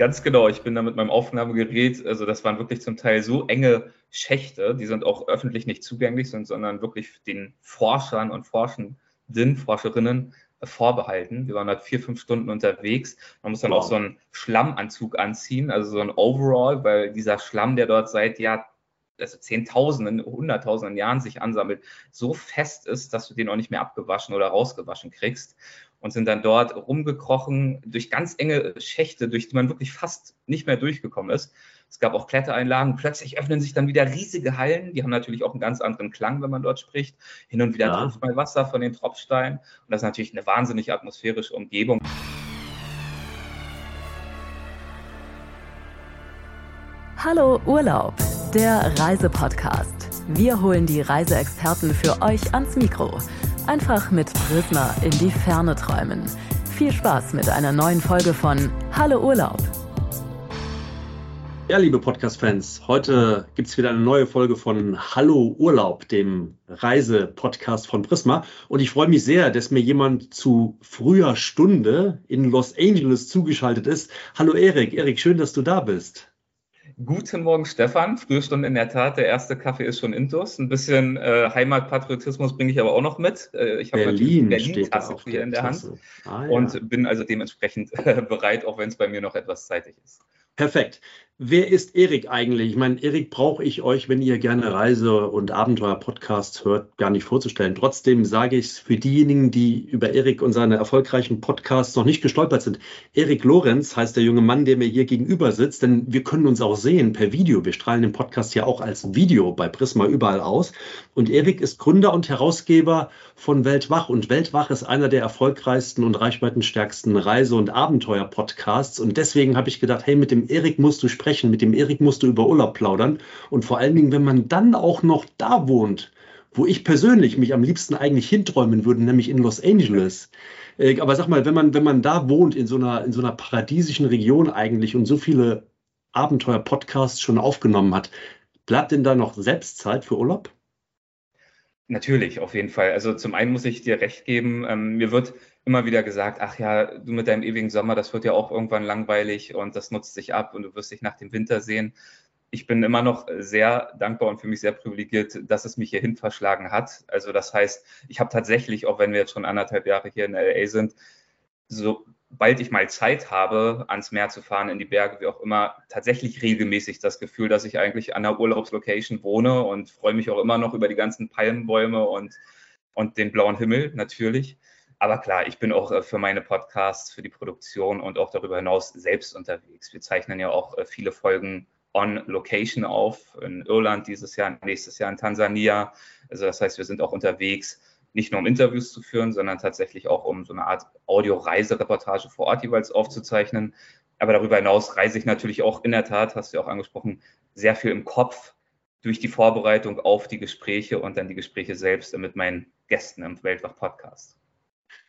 Ganz genau, ich bin da mit meinem Aufnahmegerät, also das waren wirklich zum Teil so enge Schächte, die sind auch öffentlich nicht zugänglich, sondern wirklich den Forschern und Forschenden, Forscherinnen vorbehalten. Wir waren halt vier, fünf Stunden unterwegs. Man muss dann wow. auch so einen Schlammanzug anziehen, also so ein Overall, weil dieser Schlamm, der dort seit Jahr, also Zehntausenden, Hunderttausenden Jahren sich ansammelt, so fest ist, dass du den auch nicht mehr abgewaschen oder rausgewaschen kriegst und sind dann dort rumgekrochen durch ganz enge Schächte, durch die man wirklich fast nicht mehr durchgekommen ist. Es gab auch Klettereinlagen. Plötzlich öffnen sich dann wieder riesige Hallen. Die haben natürlich auch einen ganz anderen Klang, wenn man dort spricht. Hin und wieder ja. trifft mal Wasser von den Tropfsteinen. Und das ist natürlich eine wahnsinnig atmosphärische Umgebung. Hallo Urlaub, der Reisepodcast. Wir holen die Reiseexperten für euch ans Mikro Einfach mit Prisma in die Ferne träumen. Viel Spaß mit einer neuen Folge von Hallo Urlaub. Ja, liebe Podcast-Fans, heute gibt es wieder eine neue Folge von Hallo Urlaub, dem Reise-Podcast von Prisma. Und ich freue mich sehr, dass mir jemand zu früher Stunde in Los Angeles zugeschaltet ist. Hallo Erik. Erik, schön, dass du da bist. Guten Morgen, Stefan. Frühstunde in der Tat. Der erste Kaffee ist schon intus. Ein bisschen äh, Heimatpatriotismus bringe ich aber auch noch mit. Äh, ich habe Berlin Berlin-Tasse hier in der Hand ah, ja. und bin also dementsprechend äh, bereit, auch wenn es bei mir noch etwas zeitig ist. Perfekt. Wer ist Erik eigentlich? Ich meine, Erik brauche ich euch, wenn ihr gerne Reise- und Abenteuer-Podcasts hört, gar nicht vorzustellen. Trotzdem sage ich es für diejenigen, die über Erik und seine erfolgreichen Podcasts noch nicht gestolpert sind. Erik Lorenz heißt der junge Mann, der mir hier gegenüber sitzt, denn wir können uns auch sehen per Video. Wir strahlen den Podcast ja auch als Video bei Prisma überall aus. Und Erik ist Gründer und Herausgeber von Weltwach. Und Weltwach ist einer der erfolgreichsten und reichweitenstärksten Reise- und Abenteuer-Podcasts. Und deswegen habe ich gedacht, hey, mit dem Erik musst du sprechen, mit dem Erik musst du über Urlaub plaudern. Und vor allen Dingen, wenn man dann auch noch da wohnt, wo ich persönlich mich am liebsten eigentlich hinträumen würde, nämlich in Los Angeles. Äh, aber sag mal, wenn man, wenn man da wohnt, in so einer, in so einer paradiesischen Region eigentlich und so viele Abenteuer-Podcasts schon aufgenommen hat, bleibt denn da noch Selbstzeit für Urlaub? Natürlich, auf jeden Fall. Also zum einen muss ich dir recht geben, ähm, mir wird immer wieder gesagt, ach ja, du mit deinem ewigen Sommer, das wird ja auch irgendwann langweilig und das nutzt sich ab und du wirst dich nach dem Winter sehen. Ich bin immer noch sehr dankbar und für mich sehr privilegiert, dass es mich hierhin verschlagen hat. Also das heißt, ich habe tatsächlich, auch wenn wir jetzt schon anderthalb Jahre hier in LA sind, sobald ich mal Zeit habe, ans Meer zu fahren, in die Berge, wie auch immer, tatsächlich regelmäßig das Gefühl, dass ich eigentlich an einer Urlaubslocation wohne und freue mich auch immer noch über die ganzen Palmenbäume und, und den blauen Himmel natürlich. Aber klar, ich bin auch äh, für meine Podcasts, für die Produktion und auch darüber hinaus selbst unterwegs. Wir zeichnen ja auch äh, viele Folgen on Location auf, in Irland dieses Jahr, nächstes Jahr in Tansania. Also das heißt, wir sind auch unterwegs, nicht nur um Interviews zu führen, sondern tatsächlich auch um so eine Art Audio-Reisereportage vor Ort jeweils aufzuzeichnen. Aber darüber hinaus reise ich natürlich auch in der Tat, hast du ja auch angesprochen, sehr viel im Kopf durch die Vorbereitung auf die Gespräche und dann die Gespräche selbst mit meinen Gästen im Weltwach-Podcast.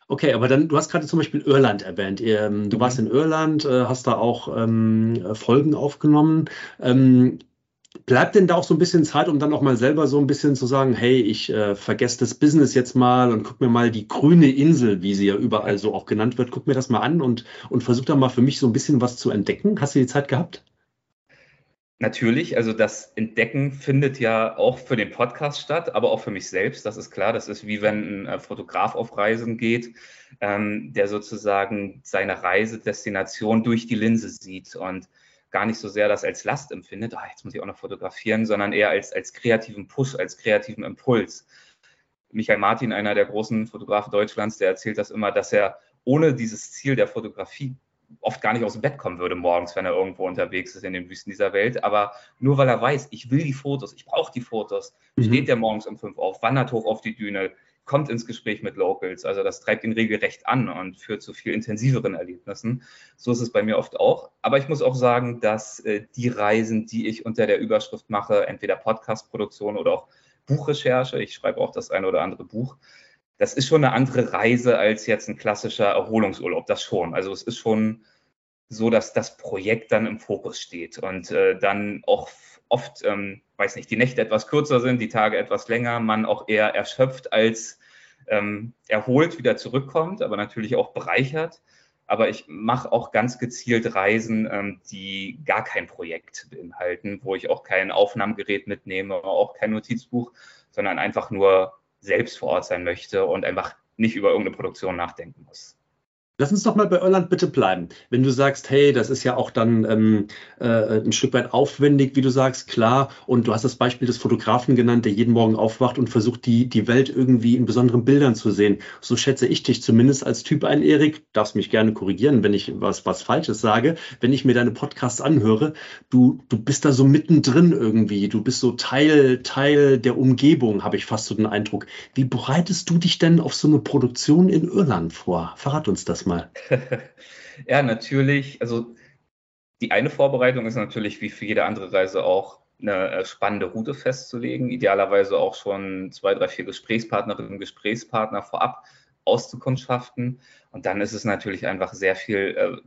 Okay, aber dann, du hast gerade zum Beispiel Irland erwähnt. Ähm, du mhm. warst in Irland, äh, hast da auch ähm, Folgen aufgenommen. Ähm, bleibt denn da auch so ein bisschen Zeit, um dann auch mal selber so ein bisschen zu sagen, hey, ich äh, vergesse das Business jetzt mal und guck mir mal die grüne Insel, wie sie ja überall so auch genannt wird, guck mir das mal an und, und versuch da mal für mich so ein bisschen was zu entdecken. Hast du die Zeit gehabt? Natürlich, also das Entdecken findet ja auch für den Podcast statt, aber auch für mich selbst, das ist klar. Das ist wie wenn ein äh, Fotograf auf Reisen geht, ähm, der sozusagen seine Reisedestination durch die Linse sieht und gar nicht so sehr das als Last empfindet, ah, jetzt muss ich auch noch fotografieren, sondern eher als, als kreativen Push, als kreativen Impuls. Michael Martin, einer der großen Fotografen Deutschlands, der erzählt das immer, dass er ohne dieses Ziel der Fotografie oft gar nicht aus dem Bett kommen würde morgens, wenn er irgendwo unterwegs ist in den Wüsten dieser Welt. Aber nur weil er weiß, ich will die Fotos, ich brauche die Fotos, mhm. steht er morgens um fünf auf, wandert hoch auf die Düne, kommt ins Gespräch mit Locals. Also das treibt ihn regelrecht an und führt zu viel intensiveren Erlebnissen. So ist es bei mir oft auch. Aber ich muss auch sagen, dass äh, die Reisen, die ich unter der Überschrift mache, entweder Podcast-Produktion oder auch Buchrecherche, ich schreibe auch das eine oder andere Buch, das ist schon eine andere Reise als jetzt ein klassischer Erholungsurlaub, das schon. Also es ist schon so, dass das Projekt dann im Fokus steht und äh, dann auch oft, ähm, weiß nicht, die Nächte etwas kürzer sind, die Tage etwas länger, man auch eher erschöpft als ähm, erholt wieder zurückkommt, aber natürlich auch bereichert. Aber ich mache auch ganz gezielt Reisen, ähm, die gar kein Projekt beinhalten, wo ich auch kein Aufnahmegerät mitnehme, auch kein Notizbuch, sondern einfach nur selbst vor Ort sein möchte und einfach nicht über irgendeine Produktion nachdenken muss. Lass uns doch mal bei Irland bitte bleiben. Wenn du sagst, hey, das ist ja auch dann ähm, äh, ein Stück weit aufwendig, wie du sagst, klar. Und du hast das Beispiel des Fotografen genannt, der jeden Morgen aufwacht und versucht, die, die Welt irgendwie in besonderen Bildern zu sehen. So schätze ich dich zumindest als Typ ein, Erik. Darfst mich gerne korrigieren, wenn ich was, was Falsches sage. Wenn ich mir deine Podcasts anhöre, du, du bist da so mittendrin irgendwie. Du bist so Teil, Teil der Umgebung, habe ich fast so den Eindruck. Wie bereitest du dich denn auf so eine Produktion in Irland vor? Verrat uns das mal mal? ja, natürlich. Also die eine Vorbereitung ist natürlich wie für jede andere Reise auch eine äh, spannende Route festzulegen, idealerweise auch schon zwei, drei, vier Gesprächspartnerinnen und Gesprächspartner vorab auszukundschaften. Und dann ist es natürlich einfach sehr viel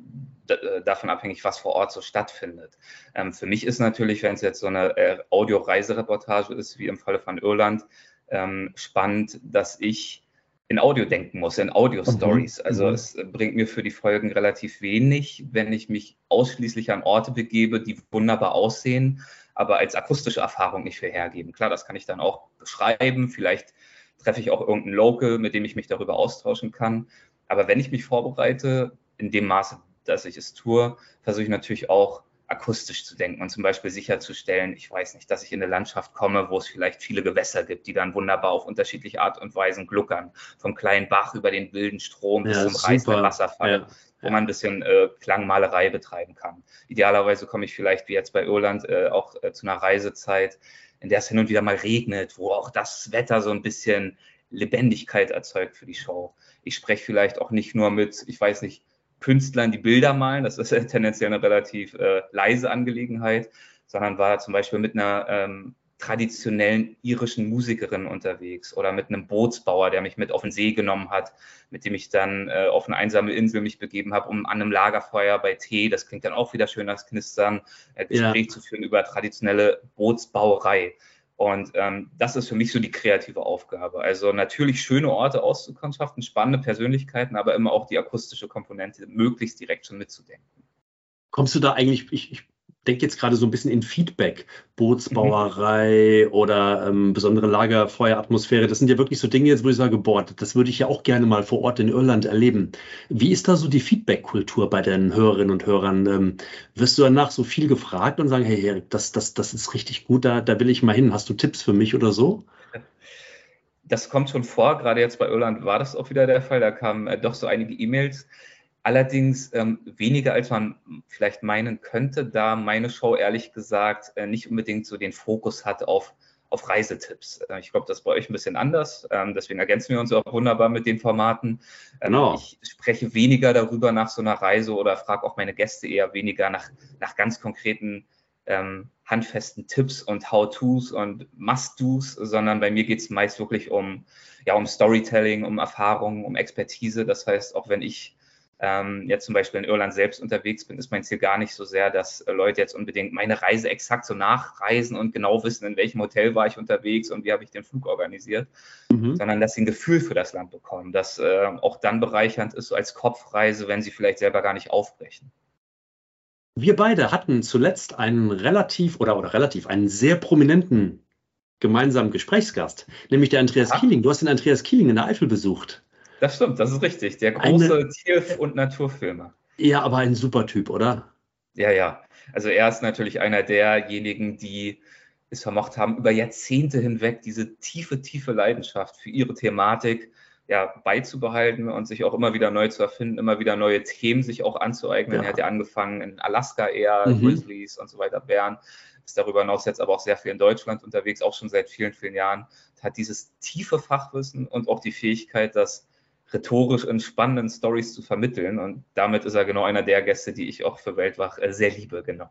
äh, äh, davon abhängig, was vor Ort so stattfindet. Ähm, für mich ist natürlich, wenn es jetzt so eine äh, Audio-Reisereportage ist, wie im Falle von Irland, ähm, spannend, dass ich in Audio denken muss, in Audio-Stories. Mhm. Also mhm. es bringt mir für die Folgen relativ wenig, wenn ich mich ausschließlich an Orte begebe, die wunderbar aussehen, aber als akustische Erfahrung nicht viel hergeben. Klar, das kann ich dann auch beschreiben. Vielleicht treffe ich auch irgendeinen Local, mit dem ich mich darüber austauschen kann. Aber wenn ich mich vorbereite, in dem Maße, dass ich es tue, versuche ich natürlich auch akustisch zu denken und zum Beispiel sicherzustellen, ich weiß nicht, dass ich in eine Landschaft komme, wo es vielleicht viele Gewässer gibt, die dann wunderbar auf unterschiedliche Art und Weisen gluckern. Vom kleinen Bach über den wilden Strom bis ja, zum reißenden Wasserfall, ja, wo man ein bisschen äh, Klangmalerei betreiben kann. Idealerweise komme ich vielleicht wie jetzt bei Irland äh, auch äh, zu einer Reisezeit, in der es hin und wieder mal regnet, wo auch das Wetter so ein bisschen Lebendigkeit erzeugt für die Show. Ich spreche vielleicht auch nicht nur mit, ich weiß nicht, Künstlern die Bilder malen. Das ist ja tendenziell eine relativ äh, leise Angelegenheit, sondern war zum Beispiel mit einer ähm, traditionellen irischen Musikerin unterwegs oder mit einem Bootsbauer, der mich mit auf den See genommen hat, mit dem ich dann äh, auf eine einsame Insel mich begeben habe, um an einem Lagerfeuer bei Tee, das klingt dann auch wieder schön als Knistern, äh, Gespräch ja. zu führen über traditionelle Bootsbauerei. Und ähm, das ist für mich so die kreative Aufgabe. Also natürlich schöne Orte auszukundschaften, spannende Persönlichkeiten, aber immer auch die akustische Komponente möglichst direkt schon mitzudenken. Kommst du da eigentlich, ich, ich denke jetzt gerade so ein bisschen in Feedback, Bootsbauerei mhm. oder ähm, besondere Lagerfeueratmosphäre. Das sind ja wirklich so Dinge jetzt, wo ich sage, boah, das würde ich ja auch gerne mal vor Ort in Irland erleben. Wie ist da so die Feedback-Kultur bei den Hörerinnen und Hörern? Ähm, wirst du danach so viel gefragt und sagen, hey, Erik, das, das, das ist richtig gut, da, da will ich mal hin. Hast du Tipps für mich oder so? Das kommt schon vor, gerade jetzt bei Irland war das auch wieder der Fall. Da kamen äh, doch so einige E-Mails Allerdings ähm, weniger, als man vielleicht meinen könnte, da meine Show ehrlich gesagt äh, nicht unbedingt so den Fokus hat auf, auf Reisetipps. Äh, ich glaube, das ist bei euch ein bisschen anders. Ähm, deswegen ergänzen wir uns auch wunderbar mit den Formaten. Ähm, genau. Ich spreche weniger darüber nach so einer Reise oder frage auch meine Gäste eher weniger nach, nach ganz konkreten ähm, handfesten Tipps und How-Tos und Must-Dos, sondern bei mir geht es meist wirklich um, ja, um Storytelling, um Erfahrungen, um Expertise. Das heißt, auch wenn ich ähm, jetzt zum Beispiel in Irland selbst unterwegs bin, ist mein Ziel gar nicht so sehr, dass äh, Leute jetzt unbedingt meine Reise exakt so nachreisen und genau wissen, in welchem Hotel war ich unterwegs und wie habe ich den Flug organisiert, mhm. sondern dass sie ein Gefühl für das Land bekommen, das äh, auch dann bereichernd ist, so als Kopfreise, wenn sie vielleicht selber gar nicht aufbrechen. Wir beide hatten zuletzt einen relativ oder, oder relativ einen sehr prominenten gemeinsamen Gesprächsgast, nämlich der Andreas ja. Kieling. Du hast den Andreas Kieling in der Eifel besucht. Das stimmt, das ist richtig. Der große Eine, Tier- und Naturfilmer. Ja, aber ein super Typ, oder? Ja, ja. Also er ist natürlich einer derjenigen, die es vermocht haben, über Jahrzehnte hinweg diese tiefe, tiefe Leidenschaft für ihre Thematik ja, beizubehalten und sich auch immer wieder neu zu erfinden, immer wieder neue Themen sich auch anzueignen. Ja. Er hat ja angefangen in Alaska eher, mhm. Grizzlies und so weiter, Bären, ist darüber hinaus jetzt aber auch sehr viel in Deutschland unterwegs, auch schon seit vielen, vielen Jahren, hat dieses tiefe Fachwissen und auch die Fähigkeit, das rhetorisch in spannenden Stories zu vermitteln. Und damit ist er genau einer der Gäste, die ich auch für Weltwach äh, sehr liebe, genau.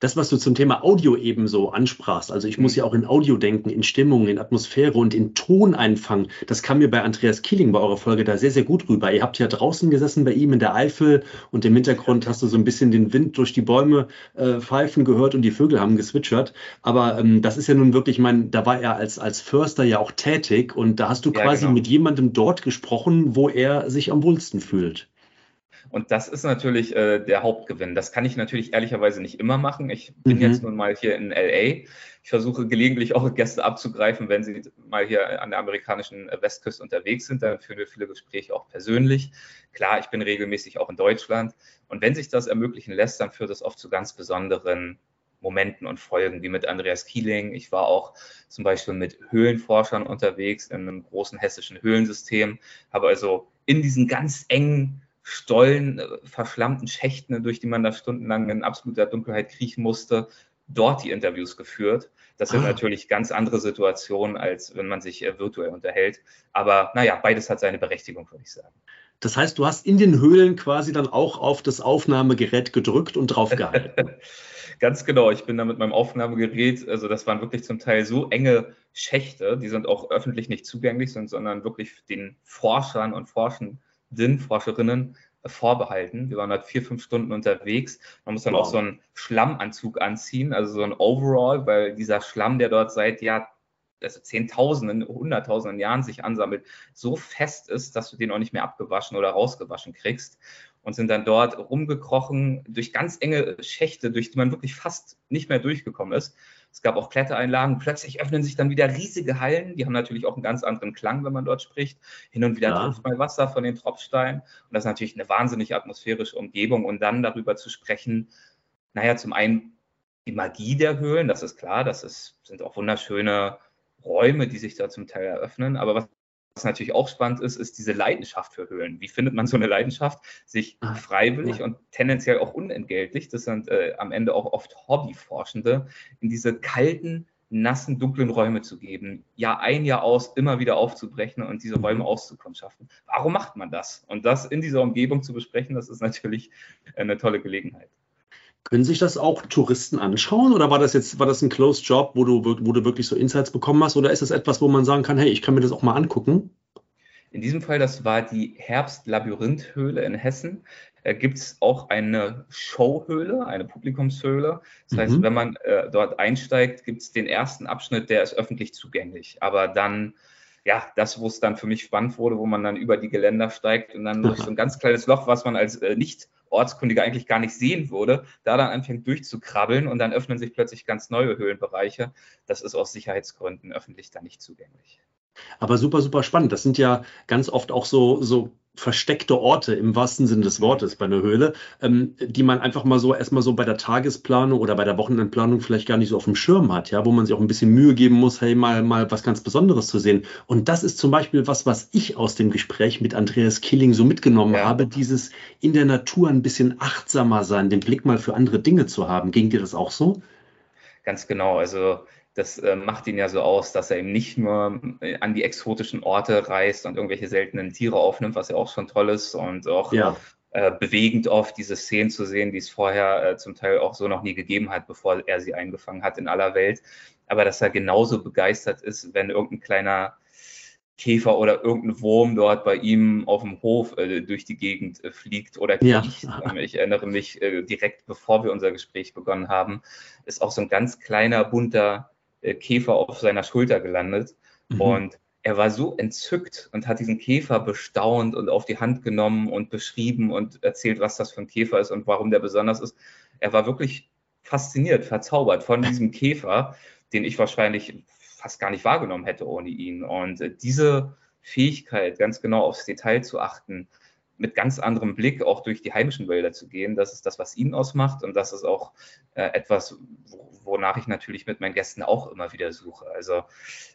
Das, was du zum Thema Audio eben so ansprachst, also ich muss mhm. ja auch in Audio denken, in Stimmung, in Atmosphäre und in Toneinfang. Das kam mir bei Andreas Kieling bei eurer Folge da sehr, sehr gut rüber. Ihr habt ja draußen gesessen bei ihm in der Eifel und im Hintergrund hast du so ein bisschen den Wind durch die Bäume äh, pfeifen gehört und die Vögel haben gezwitschert. Aber ähm, das ist ja nun wirklich, mein, da war er als, als Förster ja auch tätig und da hast du ja, quasi genau. mit jemandem dort gesprochen, wo er sich am wohlsten fühlt. Und das ist natürlich äh, der Hauptgewinn. Das kann ich natürlich ehrlicherweise nicht immer machen. Ich bin mhm. jetzt nun mal hier in LA. Ich versuche gelegentlich auch Gäste abzugreifen, wenn sie mal hier an der amerikanischen Westküste unterwegs sind. Dann führen wir viele Gespräche auch persönlich. Klar, ich bin regelmäßig auch in Deutschland. Und wenn sich das ermöglichen lässt, dann führt es oft zu ganz besonderen Momenten und Folgen, wie mit Andreas Kieling. Ich war auch zum Beispiel mit Höhlenforschern unterwegs in einem großen hessischen Höhlensystem, habe also in diesen ganz engen Stollen, äh, verschlammten Schächten, durch die man da stundenlang in absoluter Dunkelheit kriechen musste, dort die Interviews geführt. Das sind ah. natürlich ganz andere Situationen, als wenn man sich äh, virtuell unterhält. Aber naja, beides hat seine Berechtigung, würde ich sagen. Das heißt, du hast in den Höhlen quasi dann auch auf das Aufnahmegerät gedrückt und draufgehalten. Ganz genau. Ich bin da mit meinem Aufnahmegerät, also das waren wirklich zum Teil so enge Schächte, die sind auch öffentlich nicht zugänglich, sondern wirklich den Forschern und Forschen sind Forscherinnen vorbehalten. Wir waren halt vier, fünf Stunden unterwegs. Man muss dann wow. auch so einen Schlammanzug anziehen, also so ein Overall, weil dieser Schlamm, der dort seit ja, also Zehntausenden, Hunderttausenden Jahren sich ansammelt, so fest ist, dass du den auch nicht mehr abgewaschen oder rausgewaschen kriegst. Und sind dann dort rumgekrochen durch ganz enge Schächte, durch die man wirklich fast nicht mehr durchgekommen ist. Es gab auch Klettereinlagen. Plötzlich öffnen sich dann wieder riesige Hallen. Die haben natürlich auch einen ganz anderen Klang, wenn man dort spricht. Hin und wieder ja. tropft mal Wasser von den Tropfsteinen. Und das ist natürlich eine wahnsinnig atmosphärische Umgebung. Und dann darüber zu sprechen, naja, zum einen die Magie der Höhlen, das ist klar. Das ist, sind auch wunderschöne Räume, die sich da zum Teil eröffnen. Aber was was natürlich auch spannend ist, ist diese Leidenschaft für Höhlen. Wie findet man so eine Leidenschaft? Sich ah, freiwillig und tendenziell auch unentgeltlich, das sind äh, am Ende auch oft Hobbyforschende, in diese kalten, nassen, dunklen Räume zu geben, Jahr ein, Jahr aus, immer wieder aufzubrechen und diese Räume mhm. auszukundschaften. Warum macht man das? Und das in dieser Umgebung zu besprechen, das ist natürlich eine tolle Gelegenheit. Können sich das auch Touristen anschauen oder war das jetzt war das ein Closed Job, wo du, wo du wirklich so Insights bekommen hast oder ist das etwas, wo man sagen kann, hey, ich kann mir das auch mal angucken? In diesem Fall, das war die Herbst-Labyrinth-Höhle in Hessen. Da gibt es auch eine Showhöhle, eine Publikumshöhle. Das mhm. heißt, wenn man äh, dort einsteigt, gibt es den ersten Abschnitt, der ist öffentlich zugänglich. Aber dann ja, das, wo es dann für mich spannend wurde, wo man dann über die Geländer steigt und dann durch so ein ganz kleines Loch, was man als äh, nicht Ortskundige eigentlich gar nicht sehen würde, da dann anfängt durchzukrabbeln und dann öffnen sich plötzlich ganz neue Höhlenbereiche. Das ist aus Sicherheitsgründen öffentlich dann nicht zugänglich. Aber super, super spannend. Das sind ja ganz oft auch so, so versteckte Orte im wahrsten Sinne des Wortes bei einer Höhle, ähm, die man einfach mal so erstmal so bei der Tagesplanung oder bei der Wochenendplanung vielleicht gar nicht so auf dem Schirm hat, ja, wo man sich auch ein bisschen Mühe geben muss, hey, mal, mal was ganz Besonderes zu sehen. Und das ist zum Beispiel was, was ich aus dem Gespräch mit Andreas Killing so mitgenommen ja. habe, dieses in der Natur ein bisschen achtsamer sein, den Blick mal für andere Dinge zu haben. Ging dir das auch so? Ganz genau. Also das äh, macht ihn ja so aus, dass er eben nicht nur äh, an die exotischen Orte reist und irgendwelche seltenen Tiere aufnimmt, was ja auch schon toll ist und auch ja. äh, bewegend oft diese Szenen zu sehen, die es vorher äh, zum Teil auch so noch nie gegeben hat, bevor er sie eingefangen hat in aller Welt. Aber dass er genauso begeistert ist, wenn irgendein kleiner Käfer oder irgendein Wurm dort bei ihm auf dem Hof äh, durch die Gegend äh, fliegt oder kriecht. Ja. Ich erinnere mich äh, direkt, bevor wir unser Gespräch begonnen haben, ist auch so ein ganz kleiner, bunter Käfer auf seiner Schulter gelandet. Mhm. Und er war so entzückt und hat diesen Käfer bestaunt und auf die Hand genommen und beschrieben und erzählt, was das für ein Käfer ist und warum der besonders ist. Er war wirklich fasziniert, verzaubert von diesem Käfer, den ich wahrscheinlich fast gar nicht wahrgenommen hätte ohne ihn. Und äh, diese Fähigkeit, ganz genau aufs Detail zu achten, mit ganz anderem Blick auch durch die heimischen Wälder zu gehen. Das ist das, was ihn ausmacht und das ist auch äh, etwas, wonach ich natürlich mit meinen Gästen auch immer wieder suche. Also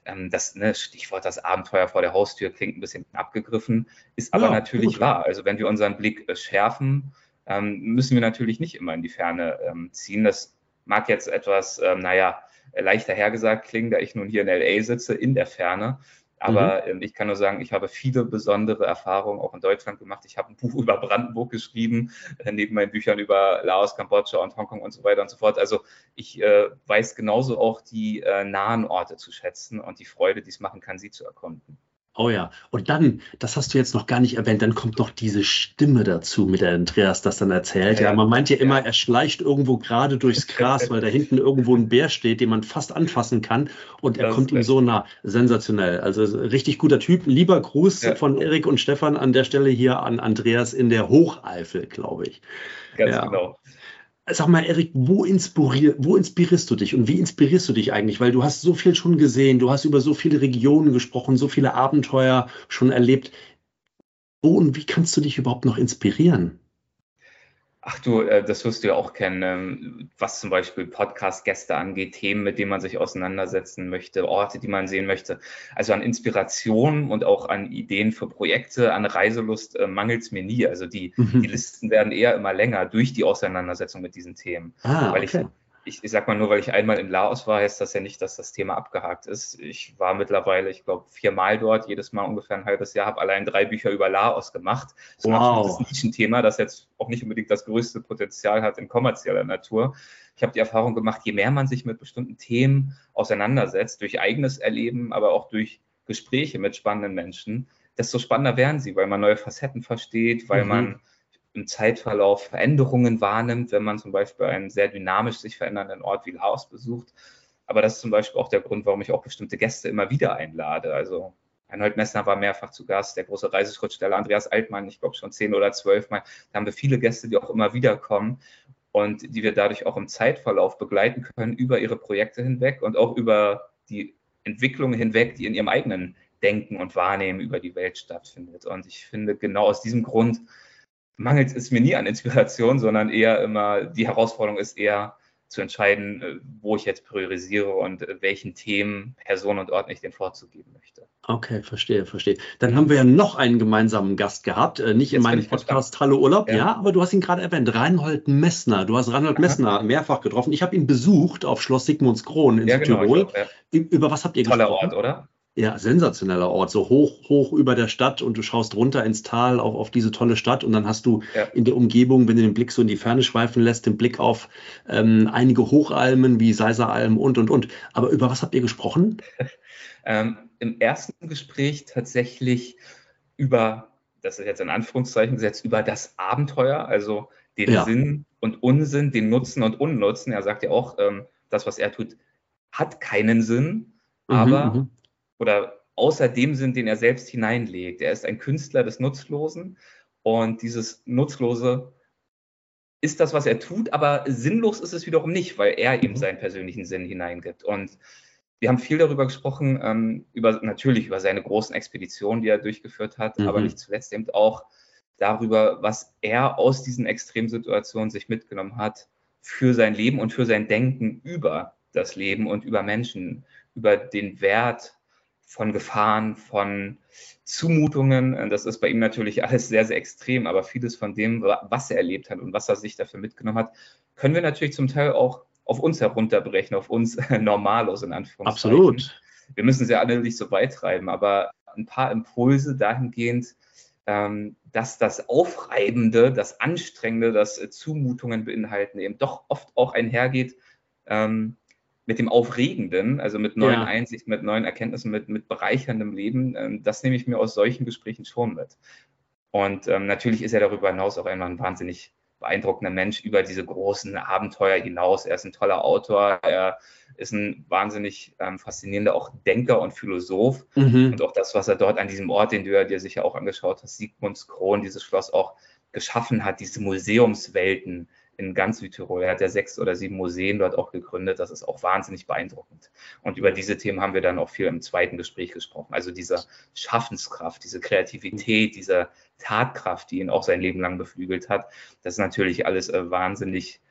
ähm, das ne, Stichwort das Abenteuer vor der Haustür klingt ein bisschen abgegriffen, ist aber ja, natürlich gut. wahr. Also wenn wir unseren Blick äh, schärfen, ähm, müssen wir natürlich nicht immer in die Ferne ähm, ziehen. Das mag jetzt etwas, ähm, naja, leichter hergesagt klingen, da ich nun hier in LA sitze, in der Ferne. Aber mhm. Ähm, ich kann nur sagen, ich habe viele besondere Erfahrungen auch in Deutschland gemacht. Ich habe ein Buch über Brandenburg geschrieben, äh, neben meinen Büchern über Laos, Kambodscha und Hongkong und so weiter und so fort. Also ich äh, weiß genauso auch die äh, nahen Orte zu schätzen und die Freude, die es machen kann, sie zu erkunden. Oh ja, und dann, das hast du jetzt noch gar nicht erwähnt, dann kommt noch diese Stimme dazu, mit der Andreas das dann erzählt. Ja, ja man meint ja immer, er schleicht irgendwo gerade durchs Gras, weil da hinten irgendwo ein Bär steht, den man fast anfassen kann und er das kommt ihm so nah. Sensationell. Also richtig guter Typ. Lieber Gruß ja. von Erik und Stefan an der Stelle hier an Andreas in der Hocheifel, glaube ich. Ganz ja. genau. Sag mal, Erik, wo, inspirier, wo inspirierst du dich und wie inspirierst du dich eigentlich? Weil du hast so viel schon gesehen, du hast über so viele Regionen gesprochen, so viele Abenteuer schon erlebt. Wo und wie kannst du dich überhaupt noch inspirieren? Ach du, äh, das wirst du ja auch kennen, ähm, was zum Beispiel Podcast-Gäste angeht, Themen, mit denen man sich auseinandersetzen möchte, Orte, die man sehen möchte. Also an Inspiration und auch an Ideen für Projekte, an Reiselust äh, mangelt es mir nie. Also die, mhm. die Listen werden eher immer länger durch die Auseinandersetzung mit diesen Themen. Ah, weil okay. ich ich, ich sag mal nur, weil ich einmal in Laos war, heißt das ja nicht, dass das Thema abgehakt ist. Ich war mittlerweile, ich glaube, viermal dort, jedes Mal ungefähr ein halbes Jahr, habe allein drei Bücher über Laos gemacht. Das ist wow. ein Nischenthema, das jetzt auch nicht unbedingt das größte Potenzial hat in kommerzieller Natur. Ich habe die Erfahrung gemacht, je mehr man sich mit bestimmten Themen auseinandersetzt, durch eigenes Erleben, aber auch durch Gespräche mit spannenden Menschen, desto spannender werden sie, weil man neue Facetten versteht, weil mhm. man im Zeitverlauf Veränderungen wahrnimmt, wenn man zum Beispiel einen sehr dynamisch sich verändernden Ort wie Laos besucht. Aber das ist zum Beispiel auch der Grund, warum ich auch bestimmte Gäste immer wieder einlade. Also Reinhold Messner war mehrfach zu Gast, der große Reiseschriftsteller Andreas Altmann, ich glaube schon zehn oder zwölf Mal. Da haben wir viele Gäste, die auch immer wieder kommen und die wir dadurch auch im Zeitverlauf begleiten können über ihre Projekte hinweg und auch über die Entwicklungen hinweg, die in ihrem eigenen Denken und Wahrnehmen über die Welt stattfindet. Und ich finde, genau aus diesem Grund mangelt es mir nie an Inspiration, sondern eher immer, die Herausforderung ist eher zu entscheiden, äh, wo ich jetzt priorisiere und äh, welchen Themen, Personen und Orten ich den Vorzug geben möchte. Okay, verstehe, verstehe. Dann haben wir ja noch einen gemeinsamen Gast gehabt, äh, nicht in meinem Podcast Hallo Urlaub, ja. ja. aber du hast ihn gerade erwähnt, Reinhold Messner. Du hast Reinhold Aha. Messner mehrfach getroffen. Ich habe ihn besucht auf Schloss Sigmundskron in ja, Südtirol. Genau, ja. Über was habt ihr Toller gesprochen? Toller Ort, oder? Ja, sensationeller Ort, so hoch, hoch über der Stadt und du schaust runter ins Tal auf, auf diese tolle Stadt und dann hast du ja. in der Umgebung, wenn du den Blick so in die Ferne schweifen lässt, den Blick auf ähm, einige Hochalmen wie Seiseralm und, und, und. Aber über was habt ihr gesprochen? ähm, Im ersten Gespräch tatsächlich über, das ist jetzt in Anführungszeichen gesetzt, über das Abenteuer, also den ja. Sinn und Unsinn, den Nutzen und Unnutzen. Er sagt ja auch, ähm, das, was er tut, hat keinen Sinn, mhm, aber mhm, oder außer dem Sinn, den er selbst hineinlegt. Er ist ein Künstler des Nutzlosen und dieses Nutzlose ist das, was er tut, aber sinnlos ist es wiederum nicht, weil er eben seinen persönlichen Sinn hineingibt. Und wir haben viel darüber gesprochen, ähm, über, natürlich über seine großen Expeditionen, die er durchgeführt hat, mhm. aber nicht zuletzt eben auch darüber, was er aus diesen Extremsituationen sich mitgenommen hat für sein Leben und für sein Denken über das Leben und über Menschen, über den Wert von Gefahren, von Zumutungen. Das ist bei ihm natürlich alles sehr, sehr extrem, aber vieles von dem, was er erlebt hat und was er sich dafür mitgenommen hat, können wir natürlich zum Teil auch auf uns herunterbrechen, auf uns Normalos in Anführungszeichen. Absolut. Wir müssen sie alle nicht so beitreiben, aber ein paar Impulse dahingehend, ähm, dass das Aufreibende, das Anstrengende, das Zumutungen beinhalten, eben doch oft auch einhergeht ähm, mit dem Aufregenden, also mit neuen ja. Einsichten, mit neuen Erkenntnissen, mit, mit bereicherndem Leben, ähm, das nehme ich mir aus solchen Gesprächen schon mit. Und ähm, natürlich ist er darüber hinaus auch immer ein wahnsinnig beeindruckender Mensch über diese großen Abenteuer hinaus. Er ist ein toller Autor, er ist ein wahnsinnig ähm, faszinierender auch Denker und Philosoph. Mhm. Und auch das, was er dort an diesem Ort, den du ja dir sicher auch angeschaut hast, Sigmundskron, dieses Schloss auch geschaffen hat, diese Museumswelten, in ganz Südtirol. Er hat ja sechs oder sieben Museen dort auch gegründet. Das ist auch wahnsinnig beeindruckend. Und über diese Themen haben wir dann auch viel im zweiten Gespräch gesprochen. Also diese Schaffenskraft, diese Kreativität, diese Tatkraft, die ihn auch sein Leben lang beflügelt hat. Das ist natürlich alles äh, wahnsinnig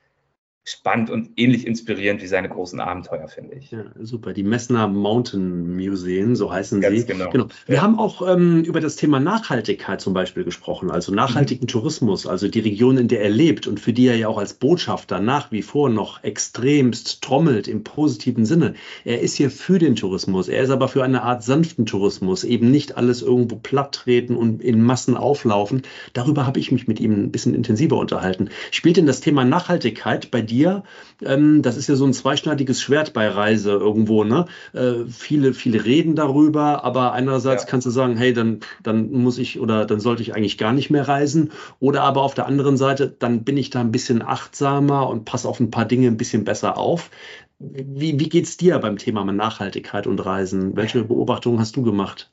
spannend und ähnlich inspirierend wie seine großen Abenteuer, finde ich. Ja, super. Die Messner Mountain Museen, so heißen Ganz sie. Genau. genau. Wir ja. haben auch ähm, über das Thema Nachhaltigkeit zum Beispiel gesprochen, also nachhaltigen mhm. Tourismus, also die Region, in der er lebt und für die er ja auch als Botschafter nach wie vor noch extremst trommelt im positiven Sinne. Er ist hier für den Tourismus, er ist aber für eine Art sanften Tourismus, eben nicht alles irgendwo platt treten und in Massen auflaufen. Darüber habe ich mich mit ihm ein bisschen intensiver unterhalten. Spielt denn das Thema Nachhaltigkeit bei dir. Ähm, das ist ja so ein zweischneidiges Schwert bei Reise irgendwo. Ne? Äh, viele, viele reden darüber, aber einerseits ja. kannst du sagen, hey, dann, dann muss ich oder dann sollte ich eigentlich gar nicht mehr reisen. Oder aber auf der anderen Seite, dann bin ich da ein bisschen achtsamer und passe auf ein paar Dinge ein bisschen besser auf. Wie, wie geht es dir beim Thema Nachhaltigkeit und Reisen? Welche Beobachtungen hast du gemacht?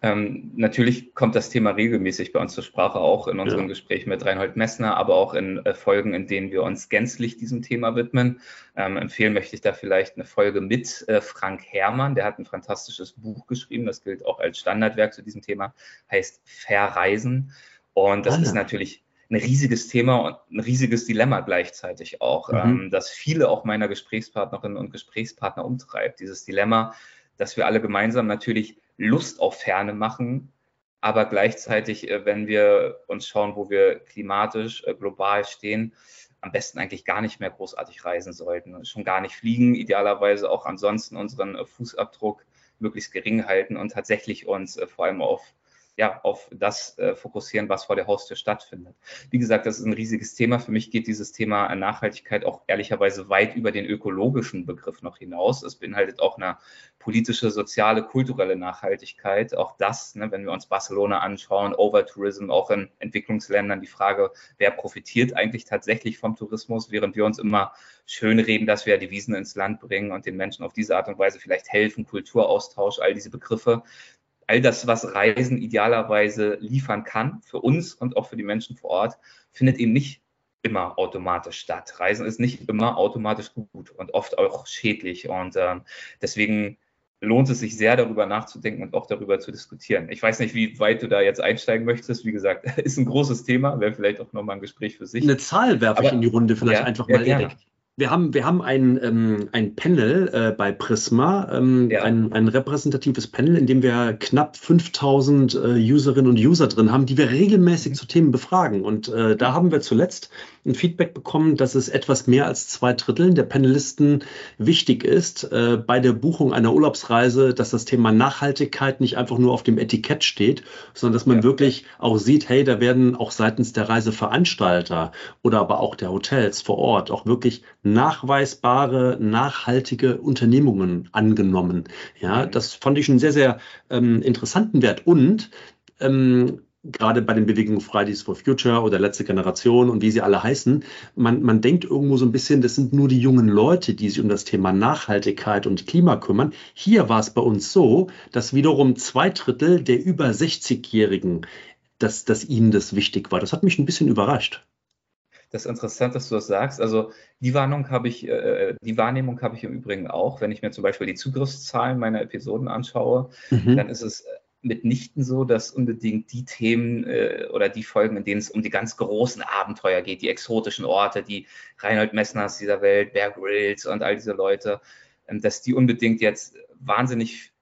Ähm, natürlich kommt das Thema regelmäßig bei uns zur Sprache, auch in unseren ja. Gesprächen mit Reinhold Messner, aber auch in äh, Folgen, in denen wir uns gänzlich diesem Thema widmen. Ähm, empfehlen möchte ich da vielleicht eine Folge mit äh, Frank Herrmann, der hat ein fantastisches Buch geschrieben, das gilt auch als Standardwerk zu diesem Thema, heißt Verreisen. Und das ah, ist natürlich ein riesiges Thema und ein riesiges Dilemma gleichzeitig auch, mhm. ähm, das viele auch meiner Gesprächspartnerinnen und Gesprächspartner umtreibt. Dieses Dilemma, dass wir alle gemeinsam natürlich Lust auf Ferne machen, aber gleichzeitig, äh, wenn wir uns schauen, wo wir klimatisch, äh, global stehen, am besten eigentlich gar nicht mehr großartig reisen sollten. Schon gar nicht fliegen, idealerweise auch ansonsten unseren äh, Fußabdruck möglichst gering halten und tatsächlich uns vor allem auf ja, auf das äh, fokussieren, was vor der Haustür stattfindet. Wie gesagt, das ist ein riesiges Thema. Für mich geht dieses Thema Nachhaltigkeit auch ehrlicherweise weit über den ökologischen Begriff noch hinaus. Es beinhaltet auch eine politische, soziale, kulturelle Nachhaltigkeit. Auch das, ne, wenn wir uns Barcelona anschauen, Overtourism, auch in Entwicklungsländern, die Frage, wer profitiert eigentlich tatsächlich vom Tourismus, während wir uns immer schön reden, dass wir die Wiesen ins Land bringen und den Menschen auf diese Art und Weise vielleicht helfen, Kulturaustausch, all diese Begriffe all das, was Reisen idealerweise liefern kann, für uns und auch für die Menschen vor Ort, findet eben nicht immer automatisch statt. Reisen ist nicht immer automatisch gut und oft auch schädlich. Und ähm, deswegen lohnt es sich sehr, darüber nachzudenken und auch darüber zu diskutieren. Ich weiß nicht, wie weit du da jetzt einsteigen möchtest. Wie gesagt, ist ein großes Thema, wäre vielleicht auch nochmal ein Gespräch für sich. Eine Zahl werfe ich in die Runde vielleicht ja, einfach mal, ja, Erik. Wir haben, wir haben ein, ähm, ein Panel äh, bei Prisma, ähm, ja. ein, ein repräsentatives Panel, in dem wir knapp 5000 äh, Userinnen und User drin haben, die wir regelmäßig zu Themen befragen. Und äh, da haben wir zuletzt ein Feedback bekommen, dass es etwas mehr als zwei Drittel der Panelisten wichtig ist, äh, bei der Buchung einer Urlaubsreise, dass das Thema Nachhaltigkeit nicht einfach nur auf dem Etikett steht, sondern dass man ja. wirklich auch sieht, hey, da werden auch seitens der Reiseveranstalter oder aber auch der Hotels vor Ort auch wirklich nachweisbare, nachhaltige Unternehmungen angenommen. Ja, mhm. das fand ich einen sehr, sehr ähm, interessanten Wert. Und ähm, gerade bei den Bewegungen Fridays for Future oder letzte Generation und wie sie alle heißen, man, man denkt irgendwo so ein bisschen, das sind nur die jungen Leute, die sich um das Thema Nachhaltigkeit und Klima kümmern. Hier war es bei uns so, dass wiederum zwei Drittel der über 60-Jährigen, dass, dass ihnen das wichtig war. Das hat mich ein bisschen überrascht. Das ist interessant, dass du das sagst. Also die Warnung habe ich, äh, die Wahrnehmung habe ich im Übrigen auch, wenn ich mir zum Beispiel die Zugriffszahlen meiner Episoden anschaue, mhm. dann ist es mitnichten so, dass unbedingt die Themen äh, oder die Folgen, in denen es um die ganz großen Abenteuer geht, die exotischen Orte, die Reinhold Messners dieser Welt, Bear Grylls und all diese Leute, ähm, dass die unbedingt jetzt wahnsinnig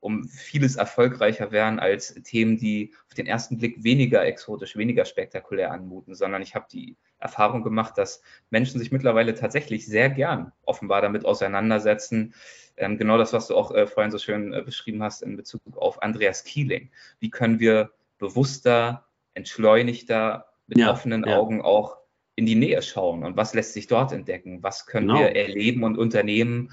um vieles erfolgreicher wären als Themen, die auf den ersten Blick weniger exotisch, weniger spektakulär anmuten, sondern ich habe die Erfahrung gemacht, dass Menschen sich mittlerweile tatsächlich sehr gern offenbar damit auseinandersetzen. Ähm, genau das, was du auch äh, vorhin so schön äh, beschrieben hast in Bezug auf Andreas Kieling. Wie können wir bewusster, entschleunigter, mit ja, offenen ja. Augen auch in die Nähe schauen und was lässt sich dort entdecken? Was können genau. wir erleben und unternehmen?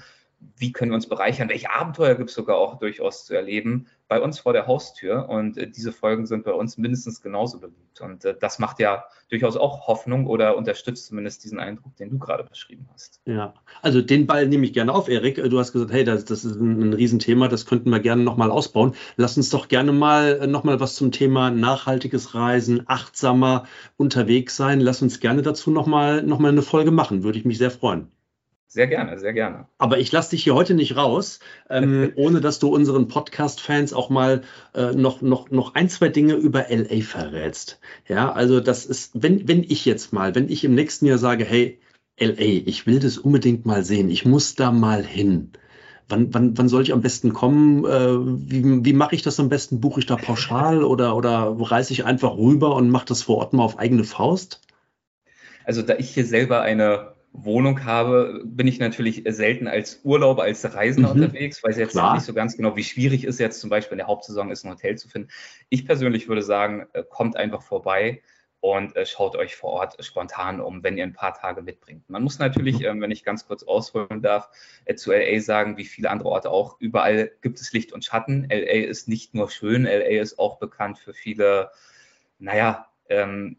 Wie können wir uns bereichern, welche Abenteuer gibt es sogar auch durchaus zu erleben bei uns vor der Haustür. Und äh, diese Folgen sind bei uns mindestens genauso beliebt. Und äh, das macht ja durchaus auch Hoffnung oder unterstützt zumindest diesen Eindruck, den du gerade beschrieben hast. Ja, also den Ball nehme ich gerne auf, Erik. Du hast gesagt, hey, das, das ist ein, ein Riesenthema, das könnten wir gerne nochmal ausbauen. Lass uns doch gerne mal äh, nochmal was zum Thema nachhaltiges Reisen, achtsamer unterwegs sein. Lass uns gerne dazu nochmal noch mal eine Folge machen. Würde ich mich sehr freuen. Sehr gerne, sehr gerne. Aber ich lasse dich hier heute nicht raus, ähm, ohne dass du unseren Podcast-Fans auch mal äh, noch, noch, noch ein, zwei Dinge über LA verrätst. Ja, also das ist, wenn, wenn ich jetzt mal, wenn ich im nächsten Jahr sage, hey, LA, ich will das unbedingt mal sehen. Ich muss da mal hin. Wann, wann, wann soll ich am besten kommen? Äh, wie, wie mache ich das am besten? Buche ich da pauschal oder, oder reise ich einfach rüber und mache das vor Ort mal auf eigene Faust? Also da ich hier selber eine Wohnung habe, bin ich natürlich selten als Urlauber, als Reisender mhm. unterwegs, weil es jetzt Klar. nicht so ganz genau, wie schwierig ist jetzt zum Beispiel in der Hauptsaison ist, ein Hotel zu finden. Ich persönlich würde sagen, äh, kommt einfach vorbei und äh, schaut euch vor Ort spontan um, wenn ihr ein paar Tage mitbringt. Man muss natürlich, äh, wenn ich ganz kurz ausholen darf, äh, zu LA sagen, wie viele andere Orte auch, überall gibt es Licht und Schatten. LA ist nicht nur schön, LA ist auch bekannt für viele, naja, ähm,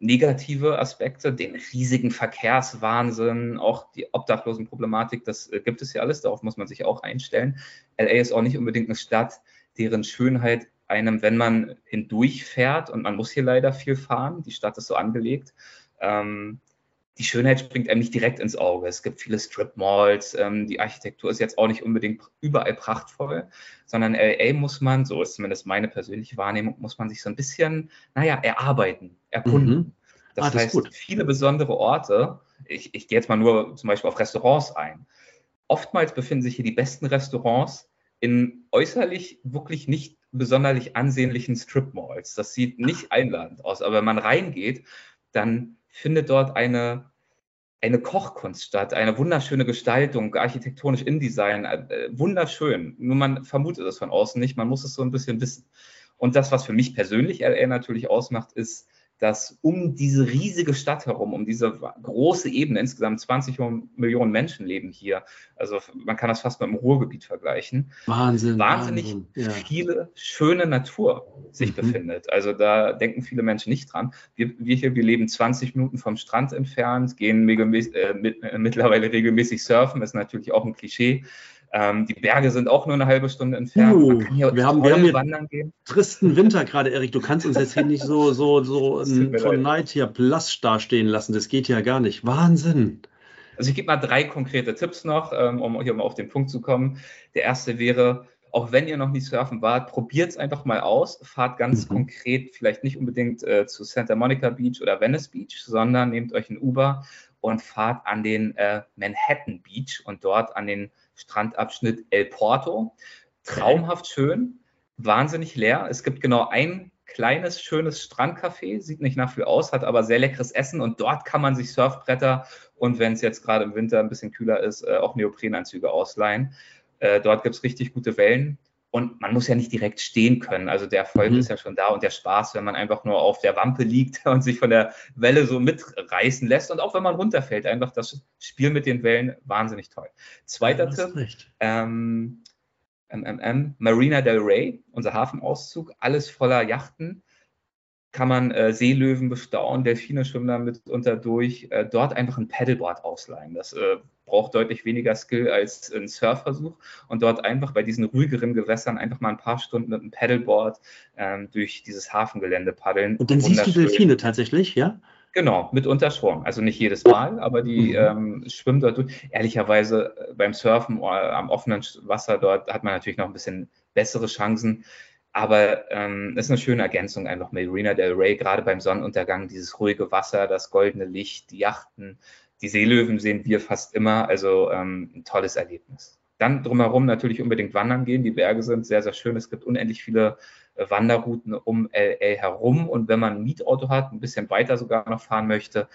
negative Aspekte, den riesigen Verkehrswahnsinn, auch die Obdachlosenproblematik, das äh, gibt es ja alles, darauf muss man sich auch einstellen. LA ist auch nicht unbedingt eine Stadt, deren Schönheit einem, wenn man hindurchfährt, und man muss hier leider viel fahren, die Stadt ist so angelegt, ähm, die Schönheit springt einem nicht direkt ins Auge. Es gibt viele Strip-Malls, ähm, die Architektur ist jetzt auch nicht unbedingt überall prachtvoll, sondern LA muss man, so ist zumindest meine persönliche Wahrnehmung, muss man sich so ein bisschen, naja, erarbeiten, erkunden. Mhm. Das, ah, das heißt, viele besondere Orte, ich, ich gehe jetzt mal nur zum Beispiel auf Restaurants ein. Oftmals befinden sich hier die besten Restaurants in äußerlich wirklich nicht besonderlich ansehnlichen Strip-Malls. Das sieht nicht einladend aus, aber wenn man reingeht, dann findet dort eine, eine Kochkunst statt, eine wunderschöne Gestaltung, architektonisch InDesign, äh, wunderschön. Nur man vermutet es von außen nicht, man muss es so ein bisschen wissen. Und das, was für mich persönlich LA natürlich ausmacht, ist dass um diese riesige Stadt herum, um diese große Ebene, insgesamt 20 Millionen Menschen leben hier. Also man kann das fast mit dem Ruhrgebiet vergleichen. Wahnsinn. Wahnsinnig Wahnsinn, ja. viele schöne Natur sich mhm. befindet. Also da denken viele Menschen nicht dran. Wir, wir, hier, wir leben 20 Minuten vom Strand entfernt, gehen äh, mit, äh, mittlerweile regelmäßig surfen, ist natürlich auch ein Klischee. Ähm, die Berge sind auch nur eine halbe Stunde entfernt. Uh, wir haben, wir haben hier wandern gehen. tristen Winter gerade, Erik. Du kannst uns jetzt hier nicht so, so, so von Neid hier Plus dastehen lassen. Das geht ja gar nicht. Wahnsinn. Also ich gebe mal drei konkrete Tipps noch, ähm, um hier mal auf den Punkt zu kommen. Der erste wäre, auch wenn ihr noch nie surfen wart, probiert es einfach mal aus. Fahrt ganz mhm. konkret, vielleicht nicht unbedingt äh, zu Santa Monica Beach oder Venice Beach, sondern nehmt euch ein Uber und fahrt an den äh, Manhattan Beach und dort an den Strandabschnitt El Porto. Traumhaft schön, wahnsinnig leer. Es gibt genau ein kleines, schönes Strandcafé, sieht nicht nach viel aus, hat aber sehr leckeres Essen und dort kann man sich Surfbretter und wenn es jetzt gerade im Winter ein bisschen kühler ist, äh, auch Neoprenanzüge ausleihen. Äh, dort gibt es richtig gute Wellen. Und man muss ja nicht direkt stehen können. Also der Erfolg mhm. ist ja schon da und der Spaß, wenn man einfach nur auf der Wampe liegt und sich von der Welle so mitreißen lässt. Und auch wenn man runterfällt, einfach das Spiel mit den Wellen wahnsinnig toll. Zweiter ja, Tipp. Ähm, MMM, Marina del Rey, unser Hafenauszug, alles voller Yachten kann man äh, Seelöwen bestaunen, Delfine schwimmen da mitunter durch, äh, dort einfach ein Paddleboard ausleihen. Das äh, braucht deutlich weniger Skill als ein Surfversuch und dort einfach bei diesen ruhigeren Gewässern einfach mal ein paar Stunden mit einem Paddleboard ähm, durch dieses Hafengelände paddeln. Und dann siehst du Delfine tatsächlich, ja? Genau, mitunter schon. Also nicht jedes Mal, aber die mhm. ähm, schwimmen dort durch. Ehrlicherweise äh, beim Surfen äh, am offenen Wasser dort hat man natürlich noch ein bisschen bessere Chancen. Aber ähm, ist eine schöne Ergänzung einfach Marina del Rey, gerade beim Sonnenuntergang, dieses ruhige Wasser, das goldene Licht, die Yachten, die Seelöwen sehen wir fast immer, also ähm, ein tolles Erlebnis. Dann drumherum natürlich unbedingt wandern gehen. Die Berge sind sehr, sehr schön. Es gibt unendlich viele äh, Wanderrouten um LA herum. Und wenn man ein Mietauto hat, ein bisschen weiter sogar noch fahren möchte,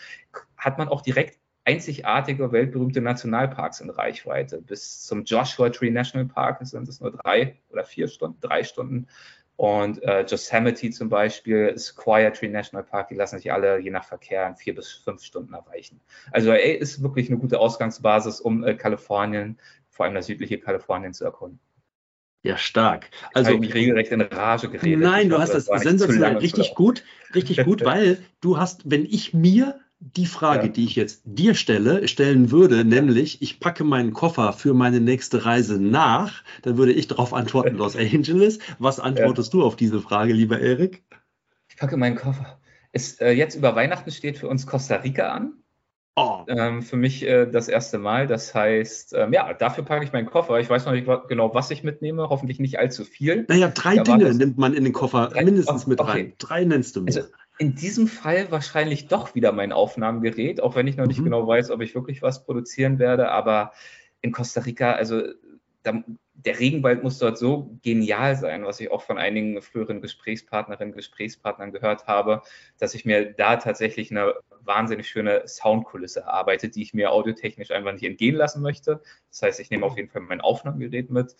hat man auch direkt einzigartige, weltberühmte Nationalparks in Reichweite. Bis zum Joshua Tree National Park sind es nur drei oder vier Stunden, drei Stunden. Und äh, Yosemite zum Beispiel, Squire Tree National Park, die lassen sich alle je nach Verkehr in vier bis fünf Stunden erreichen. Also LA ist wirklich eine gute Ausgangsbasis, um äh, Kalifornien, vor allem das südliche Kalifornien zu erkunden. Ja, stark. Also ich mich regelrecht in Rage geredet. Nein, du hast das, das sensationell richtig gut, richtig gut, weil du hast, wenn ich mir die Frage, ja. die ich jetzt dir stelle, stellen würde, nämlich, ich packe meinen Koffer für meine nächste Reise nach, dann würde ich darauf antworten, Los Angeles. Was antwortest ja. du auf diese Frage, lieber Erik? Ich packe meinen Koffer. Ist, äh, jetzt über Weihnachten steht für uns Costa Rica an. Oh. Ähm, für mich äh, das erste Mal. Das heißt, ähm, ja, dafür packe ich meinen Koffer. Ich weiß noch nicht genau, was ich mitnehme. Hoffentlich nicht allzu viel. Naja, drei Dinge nimmt man in den Koffer drei, mindestens mit okay. rein. Drei nennst du mir. Also, In diesem Fall wahrscheinlich doch wieder mein Aufnahmegerät, auch wenn ich noch nicht mhm. genau weiß, ob ich wirklich was produzieren werde. Aber in Costa Rica, also da, der Regenwald muss dort so genial sein, was ich auch von einigen früheren Gesprächspartnerinnen, Gesprächspartnern gehört habe, dass ich mir da tatsächlich eine wahnsinnig schöne Soundkulisse erarbeite, die ich mir audiotechnisch einfach nicht entgehen lassen möchte. Das heißt, ich nehme auf jeden Fall mein Aufnahmegerät mit.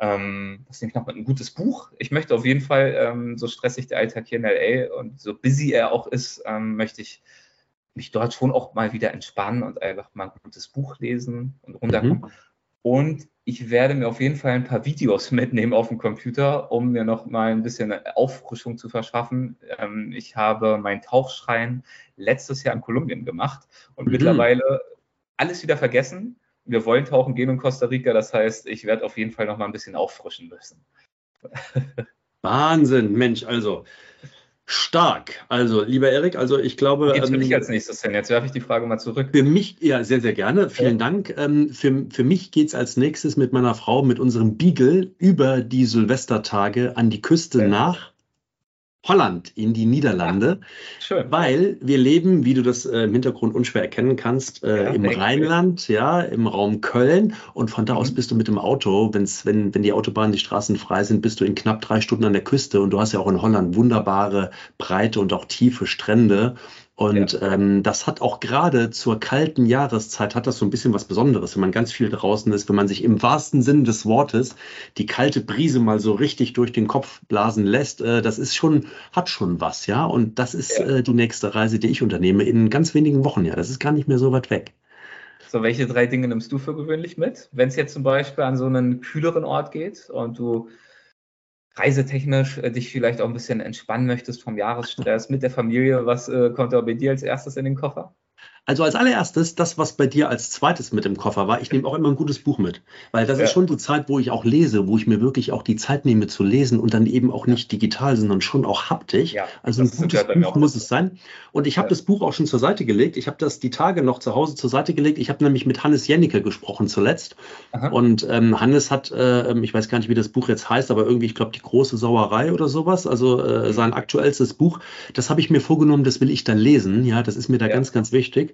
Ähm, was nehme ich noch mit? Ein gutes Buch. Ich möchte auf jeden Fall, ähm, so stressig der Alltag hier in LA und so busy er auch ist, ähm, möchte ich mich dort schon auch mal wieder entspannen und einfach mal ein gutes Buch lesen und runterkommen. Mhm. Und ich werde mir auf jeden Fall ein paar Videos mitnehmen auf dem Computer, um mir noch mal ein bisschen Auffrischung zu verschaffen. Ähm, ich habe meinen Tauchschrein letztes Jahr in Kolumbien gemacht und mhm. mittlerweile alles wieder vergessen. Wir wollen tauchen gehen in Costa Rica, das heißt, ich werde auf jeden Fall noch mal ein bisschen auffrischen müssen. Wahnsinn, Mensch, also Stark. Also, lieber Erik, also ich glaube. Jetzt für ähm, dich als nächstes hin. Jetzt werfe ich die Frage mal zurück. Für mich, ja, sehr, sehr gerne. Vielen ja. Dank. Ähm, für, für mich geht es als nächstes mit meiner Frau, mit unserem Beagle über die Silvestertage an die Küste ja. nach Holland, in die Niederlande, Schön. weil wir leben, wie du das äh, im Hintergrund unschwer erkennen kannst, äh, ja, im Rheinland, ja, im Raum Köln und von da mhm. aus bist du mit dem Auto, wenn's, wenn, wenn die Autobahnen, die Straßen frei sind, bist du in knapp drei Stunden an der Küste und du hast ja auch in Holland wunderbare, breite und auch tiefe Strände und ja. ähm, das hat auch gerade zur kalten Jahreszeit hat das so ein bisschen was Besonderes, wenn man ganz viel draußen ist, wenn man sich im wahrsten Sinn des Wortes die kalte Brise mal so richtig durch den Kopf blasen lässt. Äh, das ist schon, hat schon was, ja. Und das ist ja. äh, die nächste Reise, die ich unternehme in ganz wenigen Wochen, ja. Das ist gar nicht mehr so weit weg. So, welche drei Dinge nimmst du für gewöhnlich mit? Wenn es jetzt zum Beispiel an so einen kühleren Ort geht und du reisetechnisch äh, dich vielleicht auch ein bisschen entspannen möchtest vom Jahresstress mit der Familie, was äh, kommt da bei dir als erstes in den Koffer? Also als allererstes, das, was bei dir als zweites mit im Koffer war, ich nehme auch immer ein gutes Buch mit. Weil das ja. ist schon die Zeit, wo ich auch lese, wo ich mir wirklich auch die Zeit nehme zu lesen und dann eben auch nicht digital, sondern schon auch haptisch. Ja, also ein gutes Buch muss es sein. Und ich habe ja. das Buch auch schon zur Seite gelegt. Ich habe das die Tage noch zu Hause zur Seite gelegt. Ich habe nämlich mit Hannes Jennecke gesprochen zuletzt. Aha. Und ähm, Hannes hat, äh, ich weiß gar nicht, wie das Buch jetzt heißt, aber irgendwie, ich glaube, die große Sauerei oder sowas. Also äh, mhm. sein aktuellstes Buch. Das habe ich mir vorgenommen, das will ich dann lesen. Ja, das ist mir da ganz, ganz wichtig.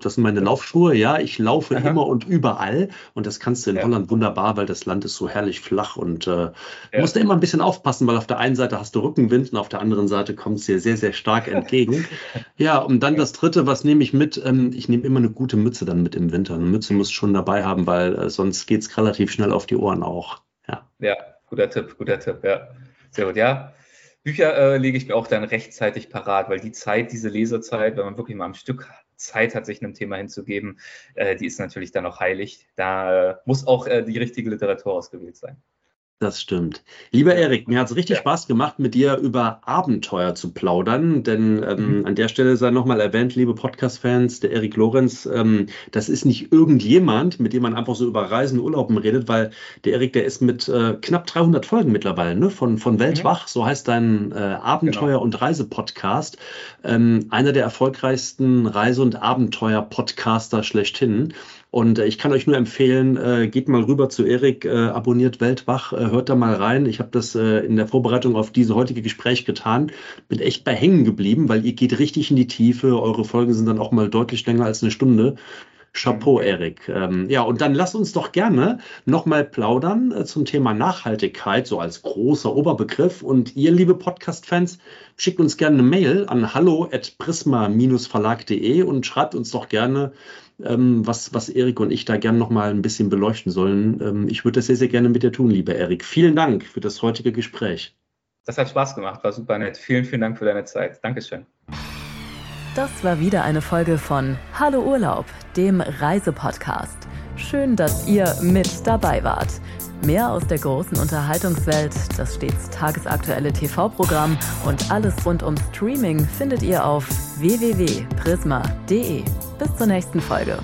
Das sind meine Laufschuhe, ja. Ich laufe Aha. immer und überall. Und das kannst du in ja. Holland wunderbar, weil das Land ist so herrlich flach. Und äh, ja. musst du immer ein bisschen aufpassen, weil auf der einen Seite hast du Rückenwind und auf der anderen Seite kommt es dir sehr, sehr stark entgegen. ja, und dann das dritte, was nehme ich mit? Ähm, ich nehme immer eine gute Mütze dann mit im Winter. Eine Mütze muss ich schon dabei haben, weil äh, sonst geht es relativ schnell auf die Ohren auch. Ja. ja, guter Tipp, guter Tipp, ja. Sehr gut, ja. Bücher äh, lege ich mir auch dann rechtzeitig parat, weil die Zeit, diese Lesezeit, wenn man wirklich mal am Stück Zeit hat, sich einem Thema hinzugeben, äh, die ist natürlich dann auch heilig. Da äh, muss auch äh, die richtige Literatur ausgewählt sein. Das stimmt. Lieber Erik, mir hat es richtig ja. Spaß gemacht, mit dir über Abenteuer zu plaudern, denn ähm, mhm. an der Stelle sei nochmal erwähnt, liebe Podcast-Fans, der Erik Lorenz, ähm, das ist nicht irgendjemand, mit dem man einfach so über Reisen, Urlauben redet, weil der Erik, der ist mit äh, knapp 300 Folgen mittlerweile, ne, von, von Weltwach, mhm. so heißt dein äh, Abenteuer- genau. und Reisepodcast, ähm, einer der erfolgreichsten Reise- und Abenteuer-Podcaster schlechthin. Und äh, ich kann euch nur empfehlen, äh, geht mal rüber zu Erik, äh, abonniert Weltwach, hört da mal rein. Ich habe das in der Vorbereitung auf diese heutige Gespräch getan, bin echt bei hängen geblieben, weil ihr geht richtig in die Tiefe. Eure Folgen sind dann auch mal deutlich länger als eine Stunde. Chapeau, Erik. Ähm, ja, und dann lasst uns doch gerne nochmal plaudern äh, zum Thema Nachhaltigkeit, so als großer Oberbegriff. Und ihr, liebe Podcast-Fans, schickt uns gerne eine Mail an hallo.prisma-verlag.de und schreibt uns doch gerne, ähm, was, was Erik und ich da gerne nochmal ein bisschen beleuchten sollen. Ähm, ich würde das sehr, sehr gerne mit dir tun, lieber Erik. Vielen Dank für das heutige Gespräch. Das hat Spaß gemacht, war super nett. Vielen, vielen Dank für deine Zeit. Dankeschön. Das war wieder eine Folge von Hallo Urlaub, dem Reisepodcast. Schön, dass ihr mit dabei wart. Mehr aus der großen Unterhaltungswelt, das stets tagesaktuelle TV-Programm und alles rund um Streaming findet ihr auf www.prisma.de. Bis zur nächsten Folge.